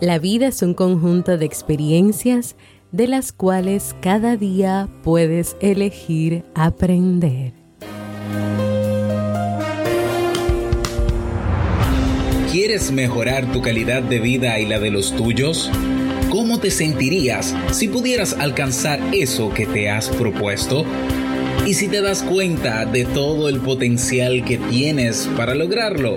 La vida es un conjunto de experiencias de las cuales cada día puedes elegir aprender. ¿Quieres mejorar tu calidad de vida y la de los tuyos? ¿Cómo te sentirías si pudieras alcanzar eso que te has propuesto? ¿Y si te das cuenta de todo el potencial que tienes para lograrlo?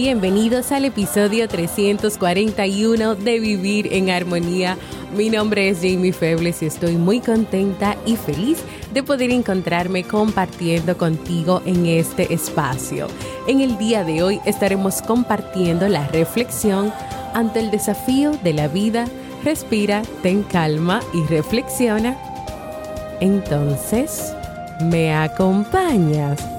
Bienvenidos al episodio 341 de Vivir en Armonía. Mi nombre es Jamie Febles y estoy muy contenta y feliz de poder encontrarme compartiendo contigo en este espacio. En el día de hoy estaremos compartiendo la reflexión ante el desafío de la vida. Respira, ten calma y reflexiona. Entonces, ¿me acompañas?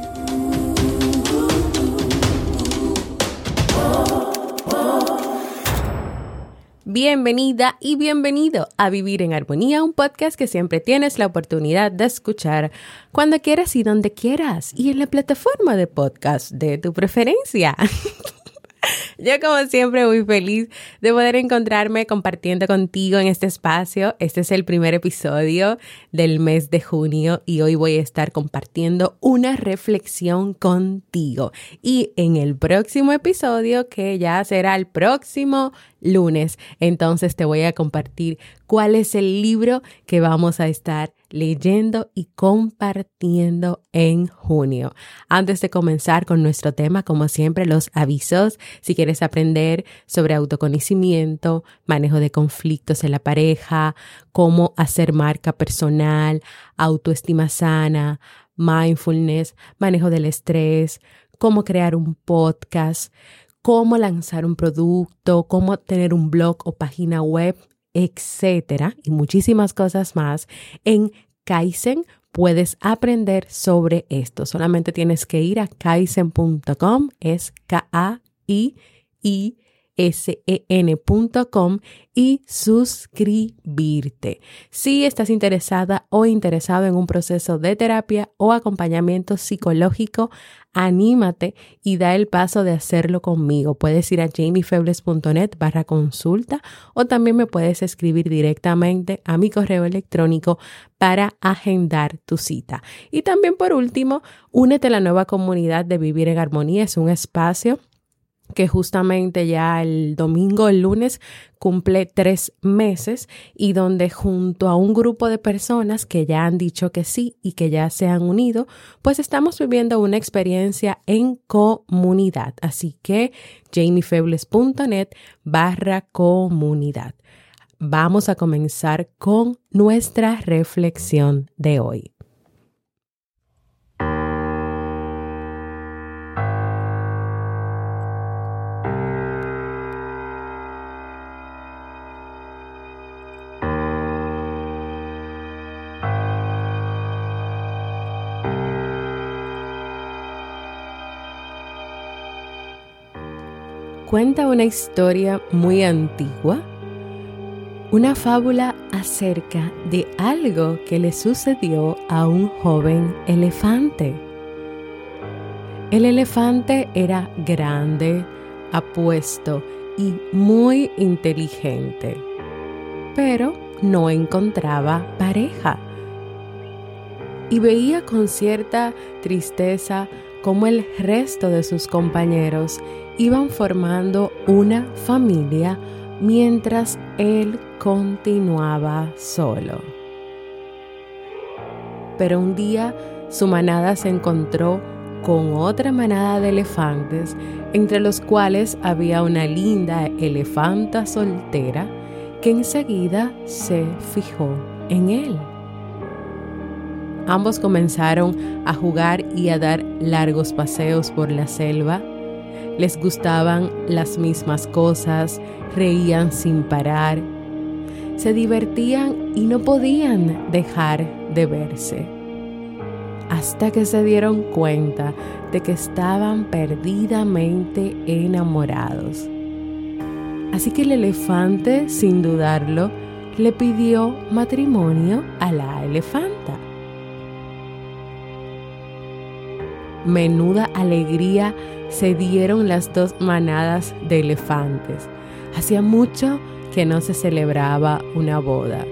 Bienvenida y bienvenido a Vivir en Armonía, un podcast que siempre tienes la oportunidad de escuchar cuando quieras y donde quieras y en la plataforma de podcast de tu preferencia. Yo como siempre muy feliz de poder encontrarme compartiendo contigo en este espacio. Este es el primer episodio del mes de junio y hoy voy a estar compartiendo una reflexión contigo. Y en el próximo episodio, que ya será el próximo lunes, entonces te voy a compartir cuál es el libro que vamos a estar leyendo y compartiendo en junio. Antes de comenzar con nuestro tema, como siempre, los avisos. Si quieres aprender sobre autoconocimiento, manejo de conflictos en la pareja, cómo hacer marca personal, autoestima sana, mindfulness, manejo del estrés, cómo crear un podcast, cómo lanzar un producto, cómo tener un blog o página web, etcétera, y muchísimas cosas más, en Kaizen puedes aprender sobre esto. Solamente tienes que ir a kaizen.com, es K-A-I-I sen.com y suscribirte. Si estás interesada o interesado en un proceso de terapia o acompañamiento psicológico, anímate y da el paso de hacerlo conmigo. Puedes ir a jamiefebles.net barra consulta o también me puedes escribir directamente a mi correo electrónico para agendar tu cita. Y también por último, únete a la nueva comunidad de Vivir en Armonía. Es un espacio que justamente ya el domingo, el lunes, cumple tres meses y donde junto a un grupo de personas que ya han dicho que sí y que ya se han unido, pues estamos viviendo una experiencia en comunidad. Así que jamiefebles.net barra comunidad. Vamos a comenzar con nuestra reflexión de hoy. Cuenta una historia muy antigua, una fábula acerca de algo que le sucedió a un joven elefante. El elefante era grande, apuesto y muy inteligente, pero no encontraba pareja. Y veía con cierta tristeza cómo el resto de sus compañeros iban formando una familia mientras él continuaba solo. Pero un día su manada se encontró con otra manada de elefantes, entre los cuales había una linda elefanta soltera que enseguida se fijó en él. Ambos comenzaron a jugar y a dar largos paseos por la selva. Les gustaban las mismas cosas, reían sin parar, se divertían y no podían dejar de verse. Hasta que se dieron cuenta de que estaban perdidamente enamorados. Así que el elefante, sin dudarlo, le pidió matrimonio a la elefanta. Menuda alegría se dieron las dos manadas de elefantes. Hacía mucho que no se celebraba una boda.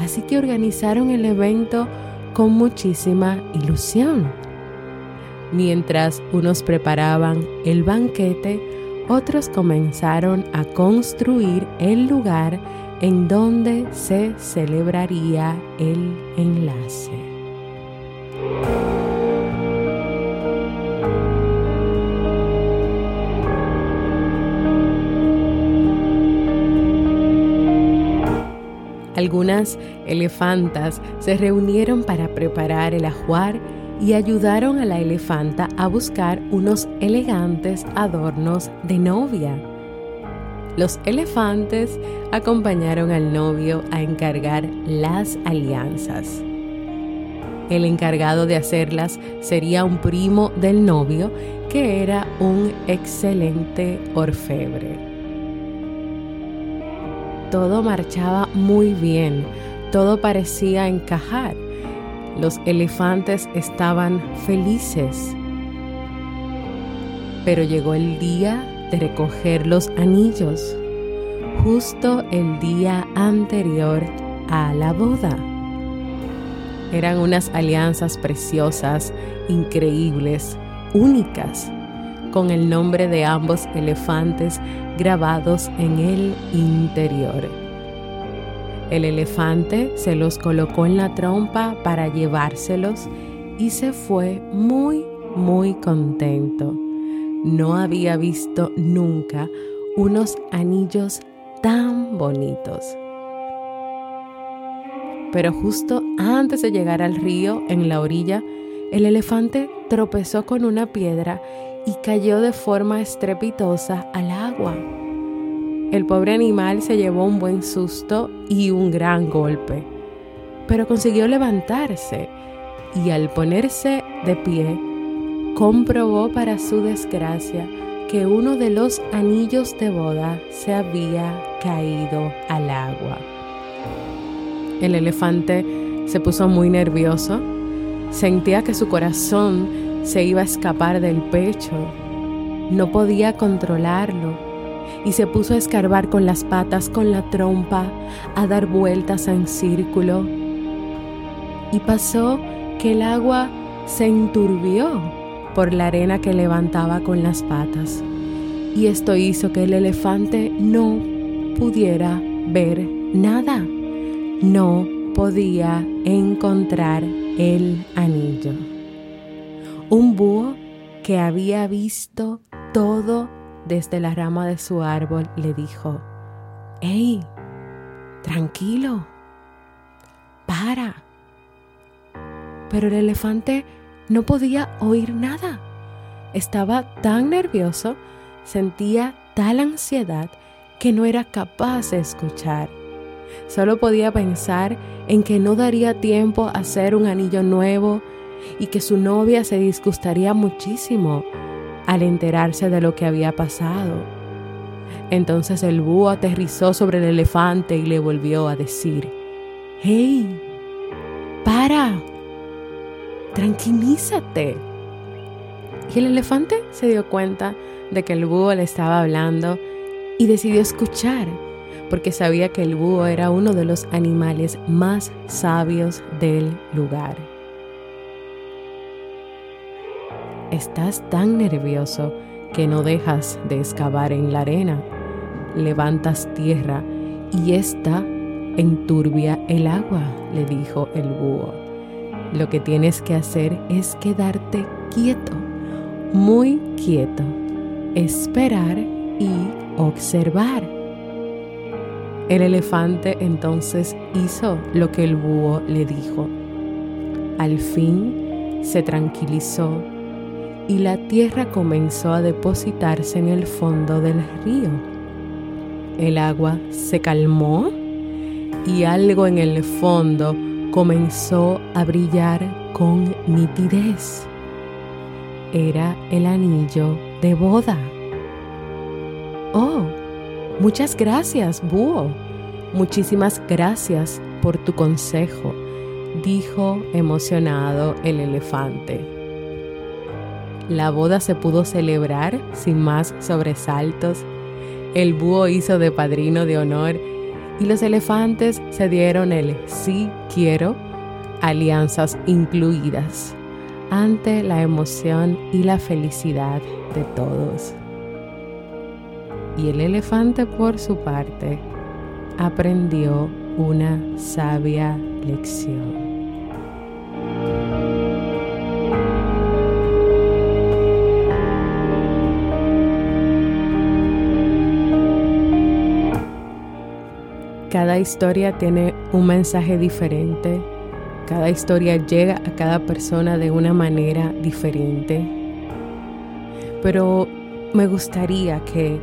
Así que organizaron el evento con muchísima ilusión. Mientras unos preparaban el banquete, otros comenzaron a construir el lugar en donde se celebraría el enlace. Algunas elefantas se reunieron para preparar el ajuar y ayudaron a la elefanta a buscar unos elegantes adornos de novia. Los elefantes acompañaron al novio a encargar las alianzas. El encargado de hacerlas sería un primo del novio que era un excelente orfebre. Todo marchaba muy bien, todo parecía encajar los elefantes estaban felices. Pero llegó el día de recoger los anillos, justo el día anterior a la boda. Eran unas alianzas preciosas, increíbles, únicas, con el nombre de ambos elefantes grabados en el interior. El elefante se los colocó en la trompa para llevárselos y se fue muy, muy contento. No había visto nunca unos anillos tan bonitos. Pero justo antes de llegar al río, en la orilla, el elefante tropezó con una piedra y cayó de forma estrepitosa al agua. El pobre animal se llevó un buen susto y un gran golpe, pero consiguió levantarse y al ponerse de pie, comprobó para su desgracia que uno de los anillos de boda se había caído al agua. El elefante se puso muy nervioso, sentía que su corazón se iba a escapar del pecho, no podía controlarlo y se puso a escarbar con las patas, con la trompa, a dar vueltas en círculo. Y pasó que el agua se enturbió por la arena que levantaba con las patas. Y esto hizo que el elefante no pudiera ver nada. No podía encontrar el anillo. Un búho que había visto todo desde la rama de su árbol le dijo, ¡Ey! Tranquilo. Para. Pero el elefante no podía oír nada. Estaba tan nervioso, sentía tal ansiedad que no era capaz de escuchar. Solo podía pensar en que no daría tiempo a hacer un anillo nuevo y que su novia se disgustaría muchísimo al enterarse de lo que había pasado. Entonces el búho aterrizó sobre el elefante y le volvió a decir, ¡Hey! ¡Para! ¡Tranquilízate! Y el elefante se dio cuenta de que el búho le estaba hablando y decidió escuchar, porque sabía que el búho era uno de los animales más sabios del lugar. Estás tan nervioso que no dejas de excavar en la arena. Levantas tierra y esta enturbia el agua, le dijo el búho. Lo que tienes que hacer es quedarte quieto, muy quieto, esperar y observar. El elefante entonces hizo lo que el búho le dijo. Al fin se tranquilizó y la tierra comenzó a depositarse en el fondo del río. El agua se calmó y algo en el fondo comenzó a brillar con nitidez. Era el anillo de boda. Oh, muchas gracias, búho. Muchísimas gracias por tu consejo, dijo emocionado el elefante. La boda se pudo celebrar sin más sobresaltos. El búho hizo de padrino de honor y los elefantes se dieron el sí quiero, alianzas incluidas, ante la emoción y la felicidad de todos. Y el elefante por su parte aprendió una sabia lección. Cada historia tiene un mensaje diferente. Cada historia llega a cada persona de una manera diferente. Pero me gustaría que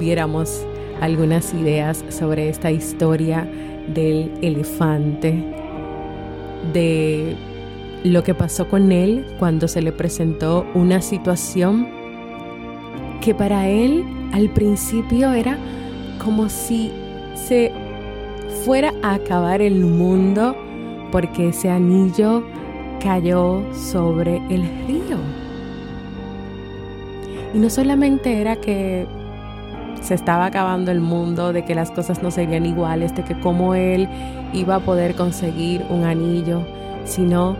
viéramos algunas ideas sobre esta historia del elefante, de lo que pasó con él cuando se le presentó una situación que para él al principio era como si se fuera a acabar el mundo porque ese anillo cayó sobre el río. Y no solamente era que se estaba acabando el mundo, de que las cosas no serían iguales, de que cómo él iba a poder conseguir un anillo, sino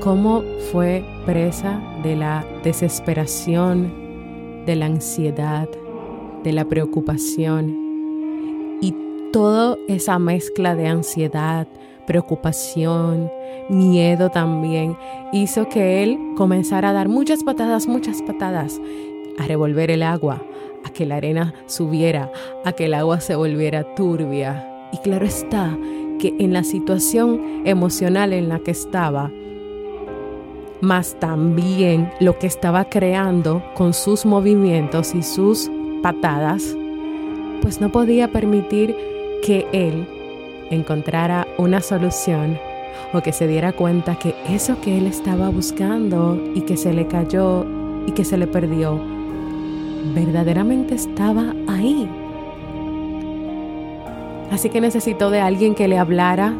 cómo fue presa de la desesperación, de la ansiedad, de la preocupación toda esa mezcla de ansiedad, preocupación, miedo también, hizo que él comenzara a dar muchas patadas, muchas patadas, a revolver el agua, a que la arena subiera, a que el agua se volviera turbia. Y claro está que en la situación emocional en la que estaba, más también lo que estaba creando con sus movimientos y sus patadas, pues no podía permitir que él encontrara una solución o que se diera cuenta que eso que él estaba buscando y que se le cayó y que se le perdió, verdaderamente estaba ahí. Así que necesitó de alguien que le hablara,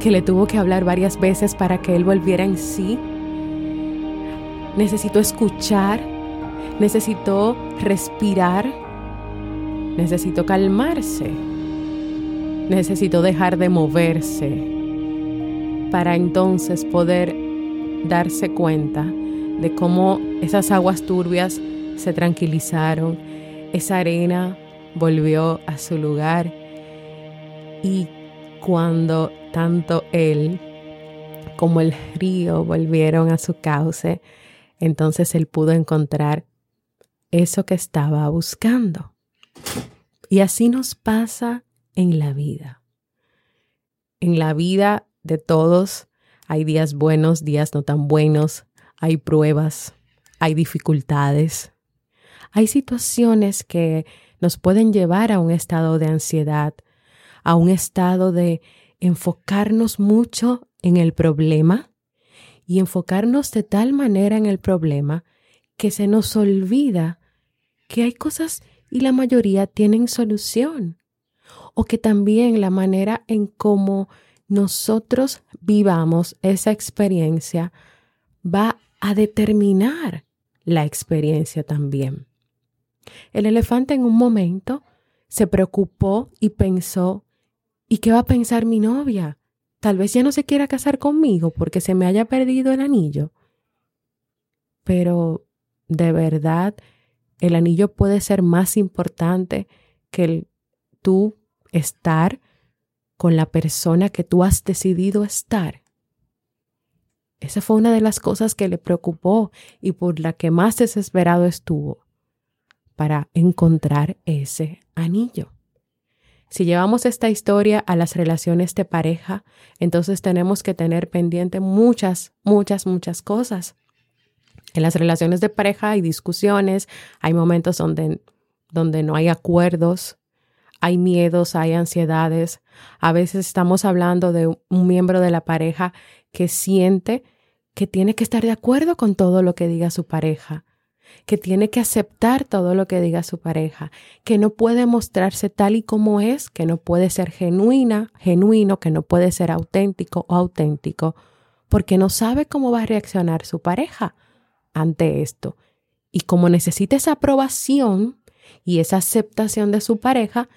que le tuvo que hablar varias veces para que él volviera en sí. Necesitó escuchar, necesitó respirar, necesitó calmarse necesitó dejar de moverse para entonces poder darse cuenta de cómo esas aguas turbias se tranquilizaron, esa arena volvió a su lugar y cuando tanto él como el río volvieron a su cauce, entonces él pudo encontrar eso que estaba buscando. Y así nos pasa en la vida. En la vida de todos hay días buenos, días no tan buenos, hay pruebas, hay dificultades, hay situaciones que nos pueden llevar a un estado de ansiedad, a un estado de enfocarnos mucho en el problema y enfocarnos de tal manera en el problema que se nos olvida que hay cosas y la mayoría tienen solución o que también la manera en cómo nosotros vivamos esa experiencia va a determinar la experiencia también. El elefante en un momento se preocupó y pensó, ¿y qué va a pensar mi novia? Tal vez ya no se quiera casar conmigo porque se me haya perdido el anillo. Pero de verdad, el anillo puede ser más importante que el, tú estar con la persona que tú has decidido estar. Esa fue una de las cosas que le preocupó y por la que más desesperado estuvo para encontrar ese anillo. Si llevamos esta historia a las relaciones de pareja, entonces tenemos que tener pendiente muchas, muchas, muchas cosas. En las relaciones de pareja hay discusiones, hay momentos donde, donde no hay acuerdos, hay miedos, hay ansiedades. A veces estamos hablando de un miembro de la pareja que siente que tiene que estar de acuerdo con todo lo que diga su pareja, que tiene que aceptar todo lo que diga su pareja, que no puede mostrarse tal y como es, que no puede ser genuina, genuino, que no puede ser auténtico o auténtico, porque no sabe cómo va a reaccionar su pareja ante esto. Y como necesita esa aprobación y esa aceptación de su pareja,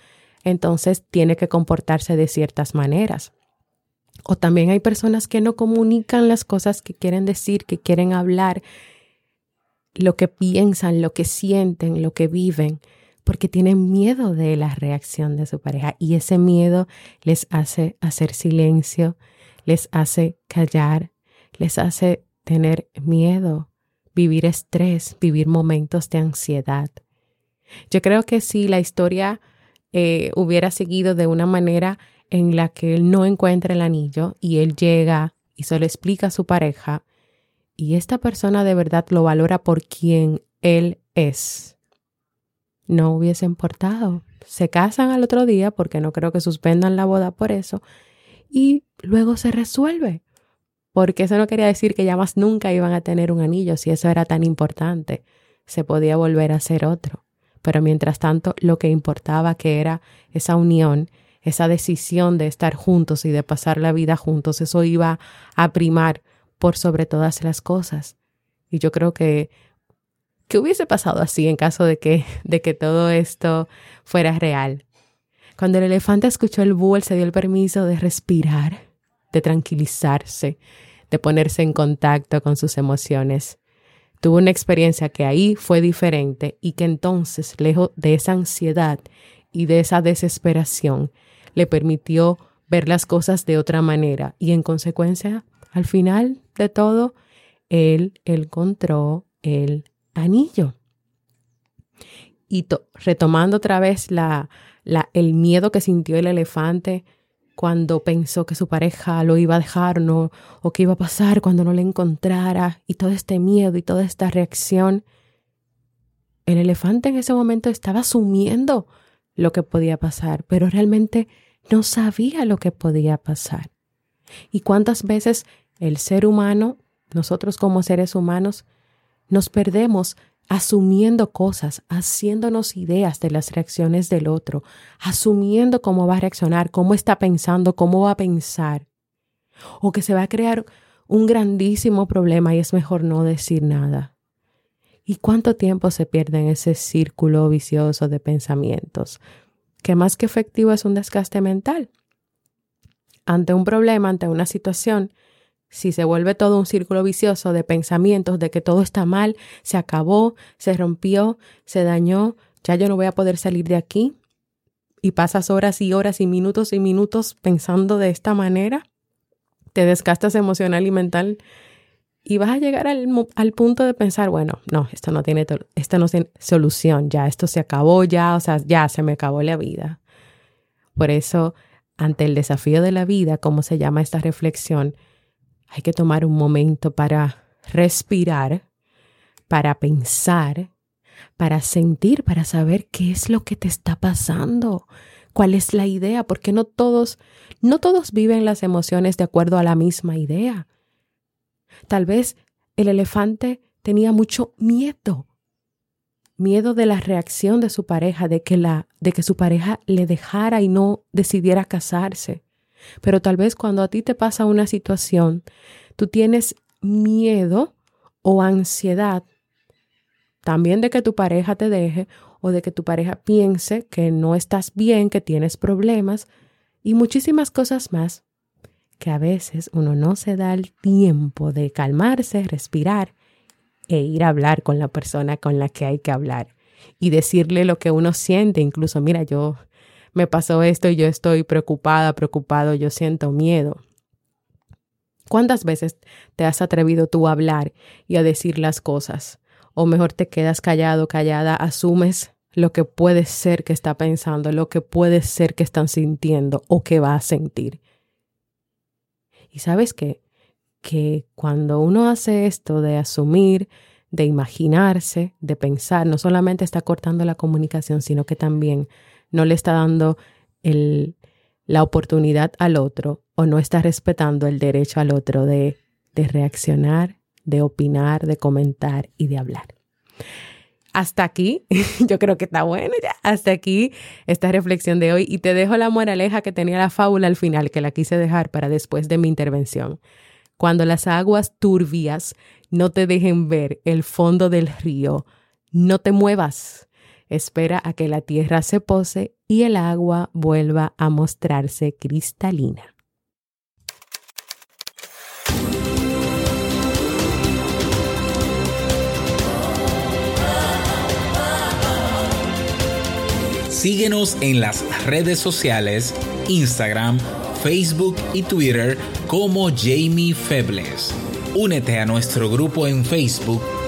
entonces tiene que comportarse de ciertas maneras. O también hay personas que no comunican las cosas que quieren decir, que quieren hablar, lo que piensan, lo que sienten, lo que viven, porque tienen miedo de la reacción de su pareja y ese miedo les hace hacer silencio, les hace callar, les hace tener miedo, vivir estrés, vivir momentos de ansiedad. Yo creo que si la historia eh, hubiera seguido de una manera en la que él no encuentra el anillo y él llega y se lo explica a su pareja, y esta persona de verdad lo valora por quien él es, no hubiese importado. Se casan al otro día porque no creo que suspendan la boda por eso y luego se resuelve. Porque eso no quería decir que ya más nunca iban a tener un anillo si eso era tan importante. Se podía volver a hacer otro. Pero mientras tanto, lo que importaba que era esa unión, esa decisión de estar juntos y de pasar la vida juntos, eso iba a primar por sobre todas las cosas. Y yo creo que, ¿qué hubiese pasado así en caso de que, de que todo esto fuera real? Cuando el elefante escuchó el búho, él se dio el permiso de respirar, de tranquilizarse, de ponerse en contacto con sus emociones. Tuvo una experiencia que ahí fue diferente y que entonces, lejos de esa ansiedad y de esa desesperación, le permitió ver las cosas de otra manera y en consecuencia al final de todo, él encontró el anillo. Y retomando otra vez la, el miedo que sintió el elefante cuando pensó que su pareja lo iba a dejar no, o qué iba a pasar cuando no le encontrara, y todo este miedo y toda esta reacción, el elefante en ese momento estaba asumiendo lo que podía pasar, pero realmente no sabía lo que podía pasar. ¿Y cuántas veces el ser humano, nosotros como seres humanos, nos perdemos asumiendo cosas, haciéndonos ideas de las reacciones del otro, asumiendo cómo va a reaccionar, cómo está pensando, cómo va a pensar, o que se va a crear un grandísimo problema y es mejor no decir nada. ¿Y cuánto tiempo se pierde en ese círculo vicioso de pensamientos? Que más que efectivo es un desgaste mental ante un problema, ante una situación, si se vuelve todo un círculo vicioso de pensamientos de que todo está mal, se acabó, se rompió, se dañó, ya yo no voy a poder salir de aquí, y pasas horas y horas y minutos y minutos pensando de esta manera, te desgastas emocional y mental. Y vas a llegar al, punto de pensar, bueno, no, esto no tiene, esto no tiene solución, ya esto se acabó, ya, o sea, ya se me acabó la vida. Por eso ante el desafío de la vida, como se llama esta reflexión, hay que tomar un momento para respirar, para pensar, para sentir, para saber qué es lo que te está pasando, cuál es la idea, porque no todos, no todos viven las emociones de acuerdo a la misma idea. Tal vez el elefante tenía mucho miedo miedo de la reacción de su pareja, de que, la, de que su pareja le dejara y no decidiera casarse. Pero tal vez cuando a ti te pasa una situación, tú tienes miedo o ansiedad también de que tu pareja te deje o de que tu pareja piense que no estás bien, que tienes problemas y muchísimas cosas más que a veces uno no se da el tiempo de calmarse, respirar e ir a hablar con la persona con la que hay que hablar y decirle lo que uno siente, incluso, mira, yo me pasó esto y yo estoy preocupada, preocupado, yo siento miedo. ¿Cuántas veces te has atrevido tú a hablar y a decir las cosas? O mejor te quedas callado, callada, asumes lo que puede ser que está pensando, lo que puede ser que están sintiendo o que va a sentir. Y sabes qué? Que cuando uno hace esto de asumir, de imaginarse, de pensar, no solamente está cortando la comunicación, sino que también no le está dando la oportunidad al otro o no está respetando el derecho al otro de, de reaccionar, de opinar, de comentar y de hablar. Hasta aquí, yo creo que está bueno ya. Hasta aquí esta reflexión de hoy y te dejo la moraleja que tenía la fábula al final, que la quise dejar para después de mi intervención. Cuando las aguas turbias no te dejen ver el fondo del río, no te muevas. Espera a que la tierra se pose y el agua vuelva a mostrarse cristalina. Síguenos en las redes sociales, Instagram, Facebook y Twitter como Jamie Febles. Únete a nuestro grupo en Facebook,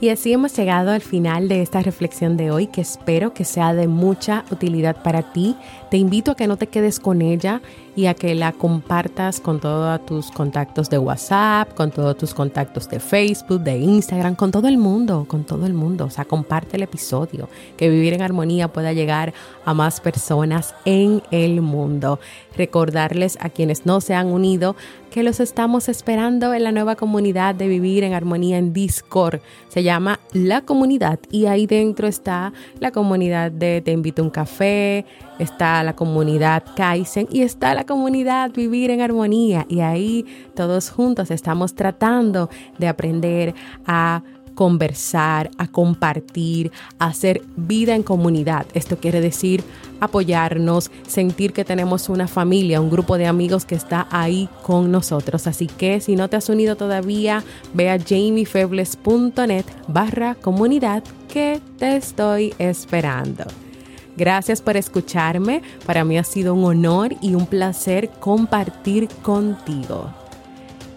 Y así hemos llegado al final de esta reflexión de hoy que espero que sea de mucha utilidad para ti. Te invito a que no te quedes con ella y a que la compartas con todos tus contactos de WhatsApp, con todos tus contactos de Facebook, de Instagram, con todo el mundo, con todo el mundo. O sea, comparte el episodio, que vivir en armonía pueda llegar a más personas en el mundo. Recordarles a quienes no se han unido que los estamos esperando en la nueva comunidad de Vivir en Armonía en Discord. Llama La Comunidad y ahí dentro está la comunidad de Te invito un café, está la comunidad Kaizen y está la comunidad Vivir en Armonía. Y ahí todos juntos estamos tratando de aprender a conversar, a compartir, a hacer vida en comunidad. Esto quiere decir apoyarnos, sentir que tenemos una familia, un grupo de amigos que está ahí con nosotros. Así que si no te has unido todavía, ve a jamiefebles.net barra comunidad que te estoy esperando. Gracias por escucharme. Para mí ha sido un honor y un placer compartir contigo.